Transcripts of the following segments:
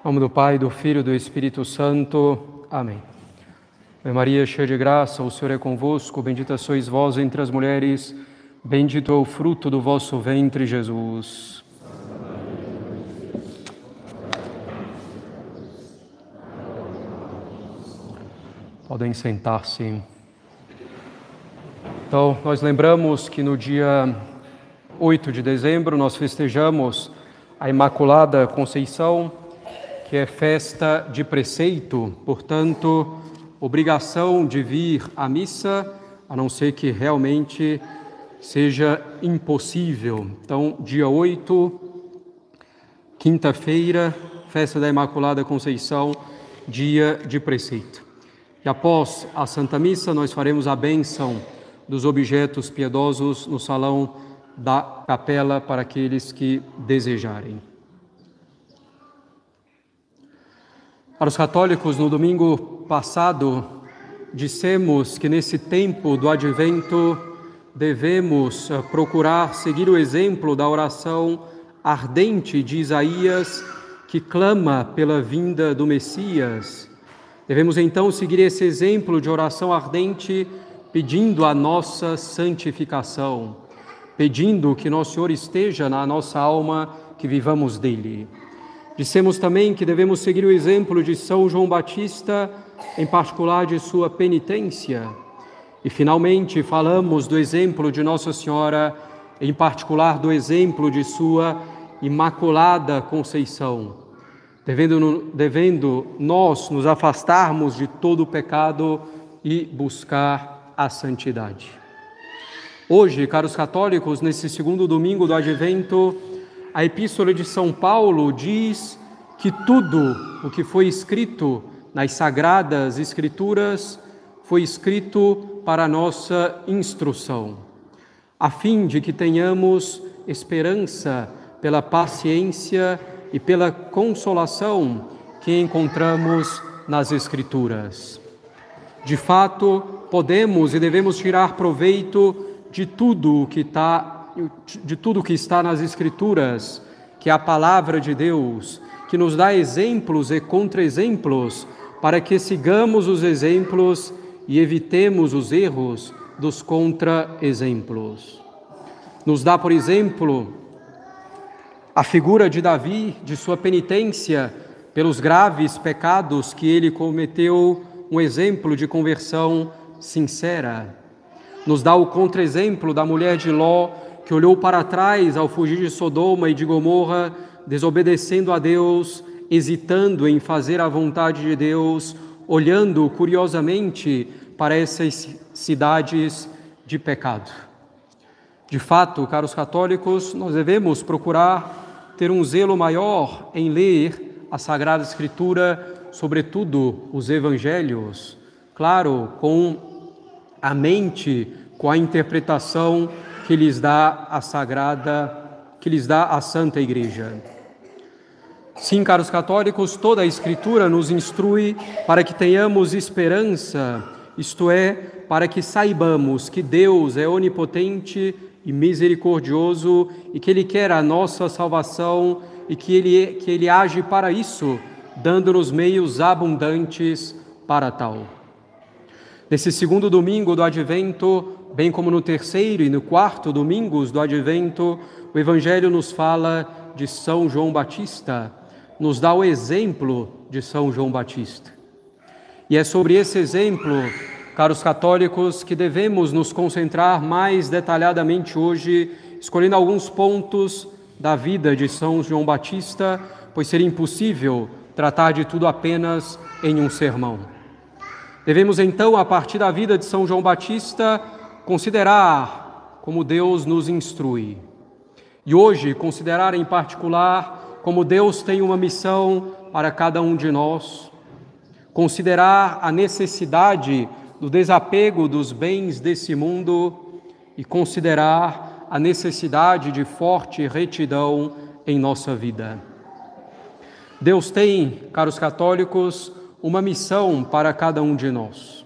Em nome do Pai, do Filho e do Espírito Santo. Amém. Ave Maria, cheia de graça, o Senhor é convosco, bendita sois vós entre as mulheres, bendito é o fruto do vosso ventre, Jesus. Podem sentar-se. Então, nós lembramos que no dia 8 de dezembro nós festejamos a Imaculada Conceição, que é festa de preceito, portanto, obrigação de vir à missa, a não ser que realmente seja impossível. Então, dia 8, quinta-feira, festa da Imaculada Conceição, dia de preceito. E após a Santa Missa, nós faremos a bênção dos objetos piedosos no salão da capela para aqueles que desejarem. Para os católicos, no domingo passado, dissemos que nesse tempo do advento devemos eh, procurar seguir o exemplo da oração ardente de Isaías, que clama pela vinda do Messias. Devemos então seguir esse exemplo de oração ardente, pedindo a nossa santificação, pedindo que Nosso Senhor esteja na nossa alma, que vivamos dele. Dissemos também que devemos seguir o exemplo de São João Batista, em particular de sua penitência. E finalmente falamos do exemplo de Nossa Senhora, em particular do exemplo de sua Imaculada Conceição, devendo, devendo nós nos afastarmos de todo o pecado e buscar a santidade. Hoje, caros católicos, nesse segundo domingo do Advento, a Epístola de São Paulo diz que tudo o que foi escrito nas sagradas Escrituras foi escrito para nossa instrução, a fim de que tenhamos esperança pela paciência e pela consolação que encontramos nas Escrituras. De fato, podemos e devemos tirar proveito de tudo o que está de tudo que está nas Escrituras, que é a palavra de Deus, que nos dá exemplos e contra-exemplos para que sigamos os exemplos e evitemos os erros dos contra-exemplos. Nos dá, por exemplo, a figura de Davi, de sua penitência pelos graves pecados que ele cometeu, um exemplo de conversão sincera. Nos dá o contra-exemplo da mulher de Ló, que olhou para trás ao fugir de Sodoma e de Gomorra, desobedecendo a Deus, hesitando em fazer a vontade de Deus, olhando curiosamente para essas cidades de pecado. De fato, caros católicos, nós devemos procurar ter um zelo maior em ler a Sagrada Escritura, sobretudo os Evangelhos, claro, com a mente, com a interpretação que lhes dá a sagrada, que lhes dá a Santa Igreja. Sim, caros católicos, toda a Escritura nos instrui para que tenhamos esperança, isto é, para que saibamos que Deus é onipotente e misericordioso e que Ele quer a nossa salvação e que Ele, que ele age para isso, dando-nos meios abundantes para tal. Nesse segundo domingo do Advento, bem como no terceiro e no quarto domingos do Advento, o Evangelho nos fala de São João Batista, nos dá o exemplo de São João Batista. E é sobre esse exemplo, caros católicos, que devemos nos concentrar mais detalhadamente hoje, escolhendo alguns pontos da vida de São João Batista, pois seria impossível tratar de tudo apenas em um sermão. Devemos então, a partir da vida de São João Batista, considerar como Deus nos instrui. E hoje, considerar em particular como Deus tem uma missão para cada um de nós. Considerar a necessidade do desapego dos bens desse mundo e considerar a necessidade de forte retidão em nossa vida. Deus tem, caros católicos, uma missão para cada um de nós.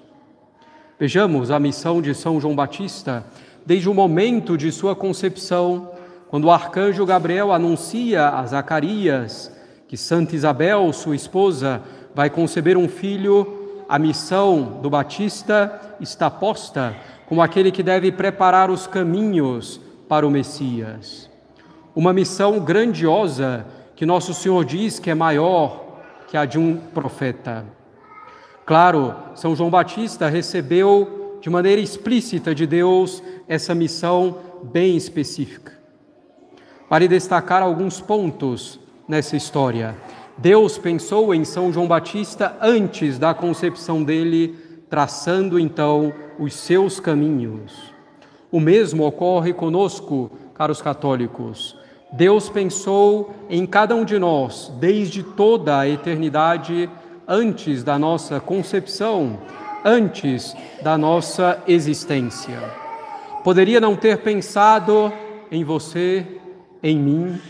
Vejamos a missão de São João Batista desde o momento de sua concepção, quando o arcanjo Gabriel anuncia a Zacarias que Santa Isabel, sua esposa, vai conceber um filho, a missão do Batista está posta como aquele que deve preparar os caminhos para o Messias. Uma missão grandiosa que nosso Senhor diz que é maior que a de um profeta. Claro, São João Batista recebeu de maneira explícita de Deus essa missão bem específica. Para destacar alguns pontos nessa história. Deus pensou em São João Batista antes da concepção dele, traçando então os seus caminhos. O mesmo ocorre conosco, caros católicos. Deus pensou em cada um de nós desde toda a eternidade, antes da nossa concepção, antes da nossa existência. Poderia não ter pensado em você, em mim,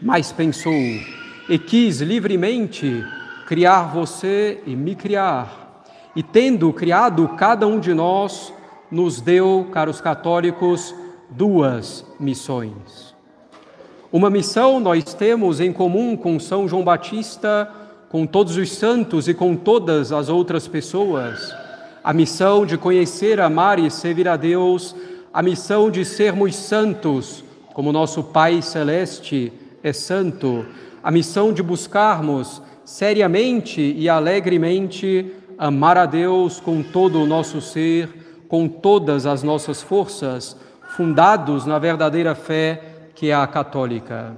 mas pensou e quis livremente criar você e me criar. E tendo criado cada um de nós, nos deu, caros católicos, duas missões. Uma missão nós temos em comum com São João Batista, com todos os santos e com todas as outras pessoas. A missão de conhecer, amar e servir a Deus, a missão de sermos santos, como nosso Pai Celeste é santo, a missão de buscarmos seriamente e alegremente amar a Deus com todo o nosso ser, com todas as nossas forças, fundados na verdadeira fé que é a católica.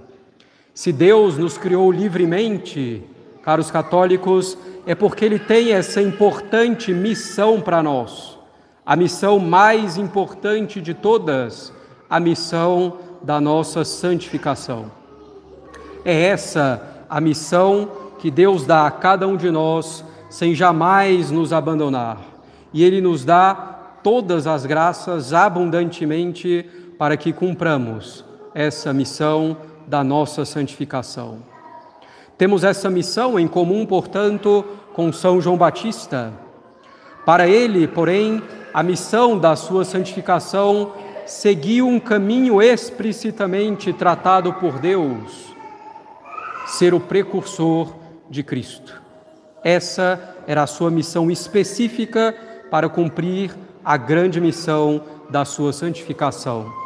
Se Deus nos criou livremente, caros católicos, é porque Ele tem essa importante missão para nós, a missão mais importante de todas, a missão da nossa santificação. É essa a missão que Deus dá a cada um de nós, sem jamais nos abandonar. E Ele nos dá todas as graças abundantemente para que cumpramos essa missão da nossa santificação. Temos essa missão em comum, portanto, com São João Batista. Para ele, porém, a missão da sua santificação seguiu um caminho explicitamente tratado por Deus, ser o precursor de Cristo. Essa era a sua missão específica para cumprir a grande missão da sua santificação.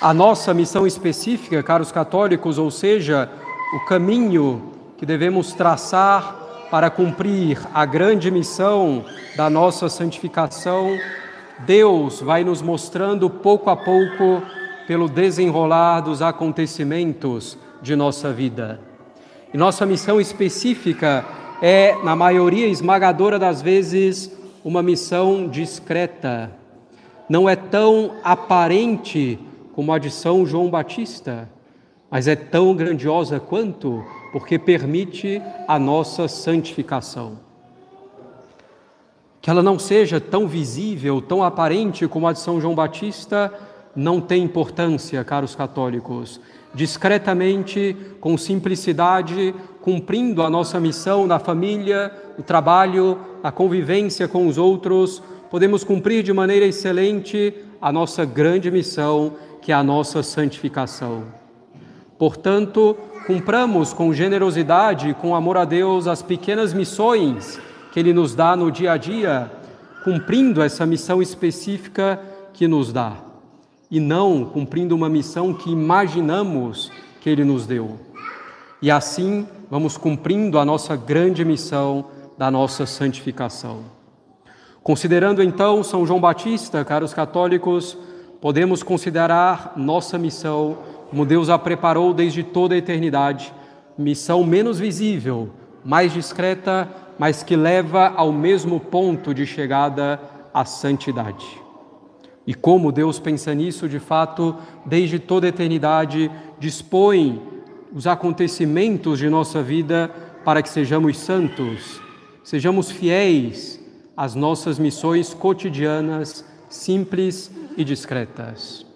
A nossa missão específica, caros católicos, ou seja, o caminho que devemos traçar para cumprir a grande missão da nossa santificação, Deus vai nos mostrando pouco a pouco pelo desenrolar dos acontecimentos de nossa vida. E nossa missão específica é, na maioria esmagadora das vezes, uma missão discreta. Não é tão aparente como a de São João Batista, mas é tão grandiosa quanto, porque permite a nossa santificação. Que ela não seja tão visível, tão aparente como a de São João Batista, não tem importância, caros católicos. Discretamente, com simplicidade, cumprindo a nossa missão na família, no trabalho, na convivência com os outros, podemos cumprir de maneira excelente a nossa grande missão que é a nossa santificação. Portanto, cumpramos com generosidade, com amor a Deus, as pequenas missões que Ele nos dá no dia a dia, cumprindo essa missão específica que nos dá, e não cumprindo uma missão que imaginamos que Ele nos deu. E assim vamos cumprindo a nossa grande missão da nossa santificação. Considerando então São João Batista, caros católicos, podemos considerar nossa missão como Deus a preparou desde toda a eternidade, missão menos visível, mais discreta, mas que leva ao mesmo ponto de chegada à santidade. E como Deus pensa nisso, de fato, desde toda a eternidade, dispõe os acontecimentos de nossa vida para que sejamos santos, sejamos fiéis às nossas missões cotidianas, simples e discretas.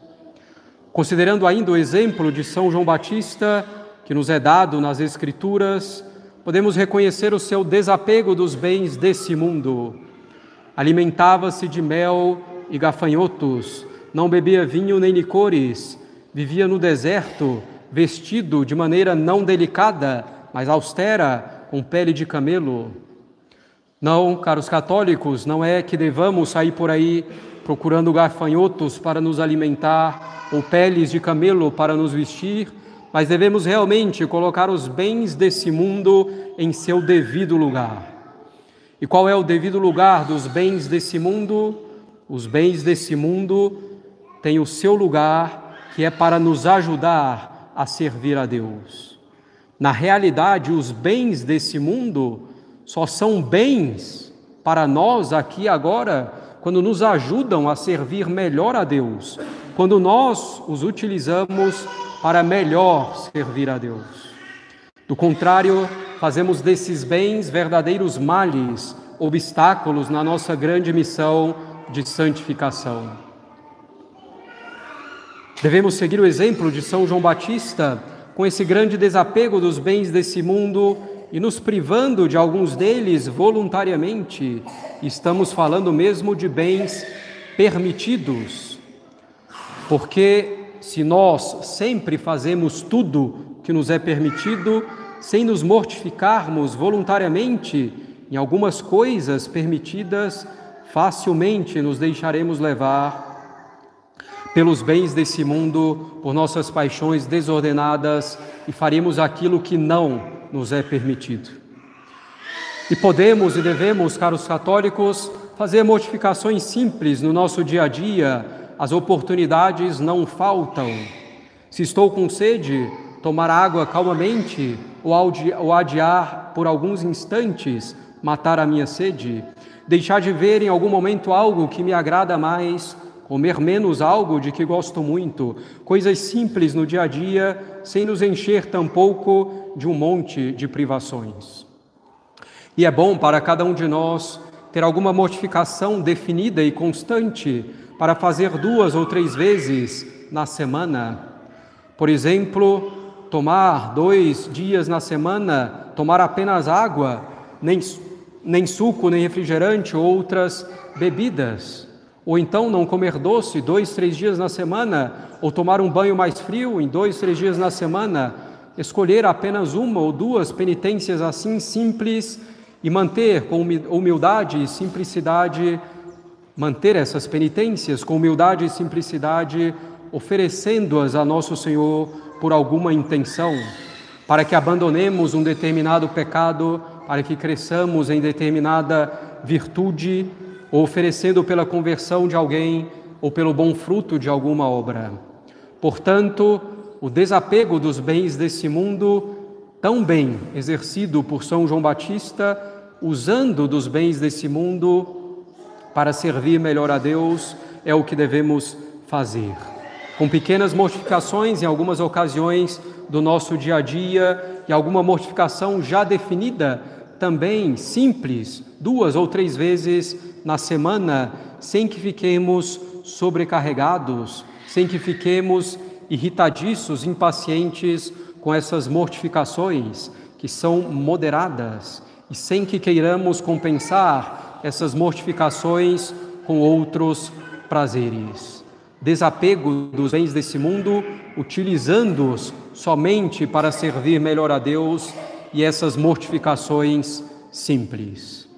Considerando ainda o exemplo de São João Batista, que nos é dado nas Escrituras, podemos reconhecer o seu desapego dos bens desse mundo. Alimentava-se de mel e gafanhotos, não bebia vinho nem licores, vivia no deserto, vestido de maneira não delicada, mais austera, com pele de camelo. Não, caros católicos, não é que devamos sair por aí procurando gafanhotos para nos alimentar ou peles de camelo para nos vestir, mas devemos realmente colocar os bens desse mundo em seu devido lugar. E qual é o devido lugar dos bens desse mundo? Os bens desse mundo têm o seu lugar, que é para nos ajudar a servir a Deus. Na realidade, os bens desse mundo só são bens para nós aqui agora quando nos ajudam a servir melhor a Deus, quando nós os utilizamos para melhor servir a Deus. Do contrário, fazemos desses bens verdadeiros males, obstáculos na nossa grande missão de santificação. Devemos seguir o exemplo de São João Batista com esse grande desapego dos bens desse mundo e nos privando de alguns deles voluntariamente, estamos falando mesmo de bens permitidos. Porque se nós sempre fazemos tudo que nos é permitido, sem nos mortificarmos voluntariamente em algumas coisas permitidas, facilmente nos deixaremos levar pelos bens desse mundo, por nossas paixões desordenadas e faremos aquilo que não nos é permitido. E podemos e devemos, caros católicos, fazer mortificações simples no nosso dia a dia, as oportunidades não faltam. Se estou com sede, tomar água calmamente ou adiar por alguns instantes, matar a minha sede, deixar de ver em algum momento algo que me agrada mais, comer menos algo de que gosto muito, coisas simples no dia a dia, sem nos encher tampouco de um monte de privações. E é bom para cada um de nós ter alguma mortificação definida e constante para fazer duas ou três vezes na semana. Por exemplo, tomar dois dias na semana, tomar apenas água, nem, nem suco, nem refrigerante, outras bebidas. Ou então não comer doce dois, três dias na semana, ou tomar um banho mais frio em dois, três dias na semana, escolher apenas uma ou duas penitências assim simples e manter com humildade e simplicidade, manter essas penitências com humildade e simplicidade, oferecendo-as a nosso Senhor por alguma intenção, para que abandonemos um determinado pecado, para que cresçamos em determinada virtude, ou oferecendo pela conversão de alguém ou pelo bom fruto de alguma obra. Portanto, o desapego dos bens desse mundo, tão bem exercido por São João Batista, usando dos bens desse mundo para servir melhor a Deus, é o que devemos fazer. Com pequenas mortificações em algumas ocasiões do nosso dia a dia e alguma mortificação já definida, também simples, duas ou três vezes na semana, sem que fiquemos sobrecarregados, sem que fiquemos irritadiços, impacientes com essas mortificações que são moderadas e sem que queiramos compensar essas mortificações com outros prazeres. Desapego dos bens desse mundo, utilizando-os somente para servir melhor a Deus e essas mortificações simples.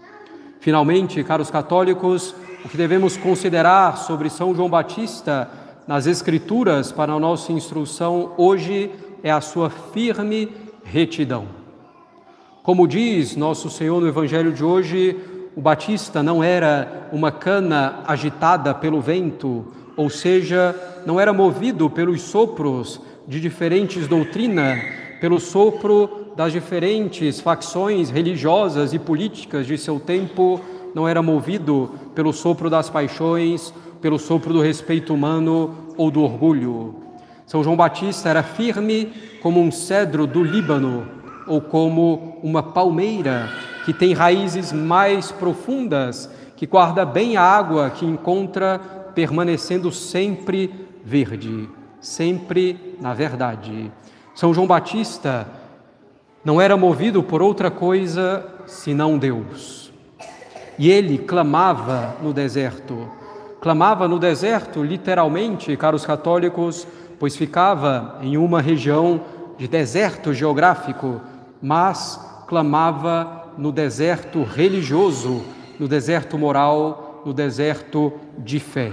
Finalmente, caros católicos, o que devemos considerar sobre São João Batista nas Escrituras para a nossa instrução hoje é a sua firme retidão. Como diz nosso Senhor no Evangelho de hoje, o Batista não era uma cana agitada pelo vento, ou seja, não era movido pelos sopros de diferentes doutrinas, pelo sopro das diferentes facções religiosas e políticas de seu tempo, não era movido pelo sopro das paixões, pelo sopro do respeito humano ou do orgulho. São João Batista era firme como um cedro do Líbano ou como uma palmeira que tem raízes mais profundas, que guarda bem a água que encontra, permanecendo sempre verde, sempre na verdade. São João Batista não era movido por outra coisa senão Deus. E ele clamava no deserto: Clamava no deserto, literalmente, caros católicos, pois ficava em uma região de deserto geográfico, mas clamava no deserto religioso, no deserto moral, no deserto de fé.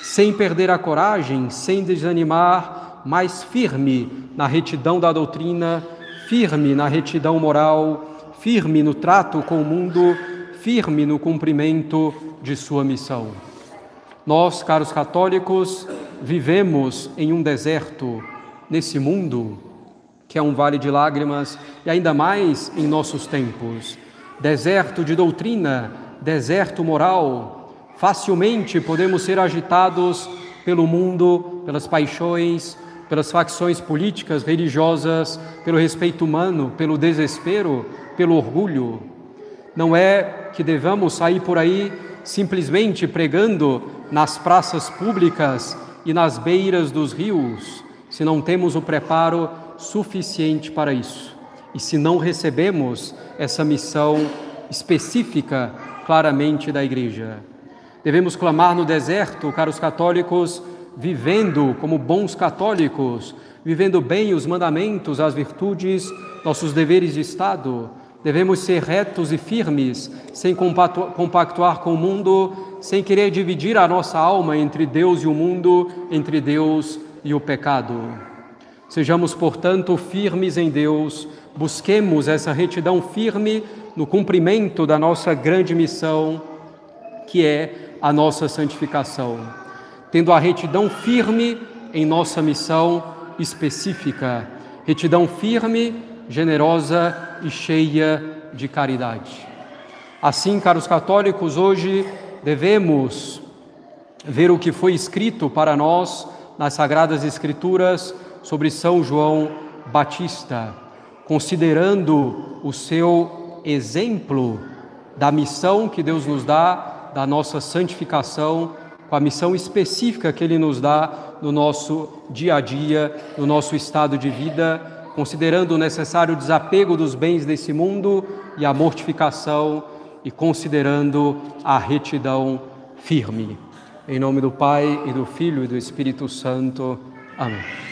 Sem perder a coragem, sem desanimar, mas firme na retidão da doutrina, firme na retidão moral, firme no trato com o mundo, firme no cumprimento de sua missão. Nós, caros católicos, vivemos em um deserto nesse mundo que é um vale de lágrimas e ainda mais em nossos tempos. Deserto de doutrina, deserto moral. Facilmente podemos ser agitados pelo mundo, pelas paixões, pelas facções políticas, religiosas, pelo respeito humano, pelo desespero, pelo orgulho. Não é que devamos sair por aí simplesmente pregando nas praças públicas e nas beiras dos rios, se não temos o preparo suficiente para isso. E se não recebemos essa missão específica claramente da Igreja. Devemos clamar no deserto, caros católicos, vivendo como bons católicos, vivendo bem os mandamentos, as virtudes, nossos deveres de Estado, Devemos ser retos e firmes, sem compactuar com o mundo, sem querer dividir a nossa alma entre Deus e o mundo, entre Deus e o pecado. Sejamos, portanto, firmes em Deus, busquemos essa retidão firme no cumprimento da nossa grande missão, que é a nossa santificação. Tendo a retidão firme em nossa missão específica, retidão firme generosa e cheia de caridade. Assim, caros católicos, hoje devemos ver o que foi escrito para nós nas Sagradas Escrituras sobre São João Batista, considerando o seu exemplo da missão que Deus nos dá, da nossa santificação, com a missão específica que Ele nos dá no nosso dia a dia, no nosso estado de vida considerando o necessário desapego dos bens desse mundo e a mortificação, e considerando a retidão firme. Em nome do Pai e do Filho e do Espírito Santo. Amém.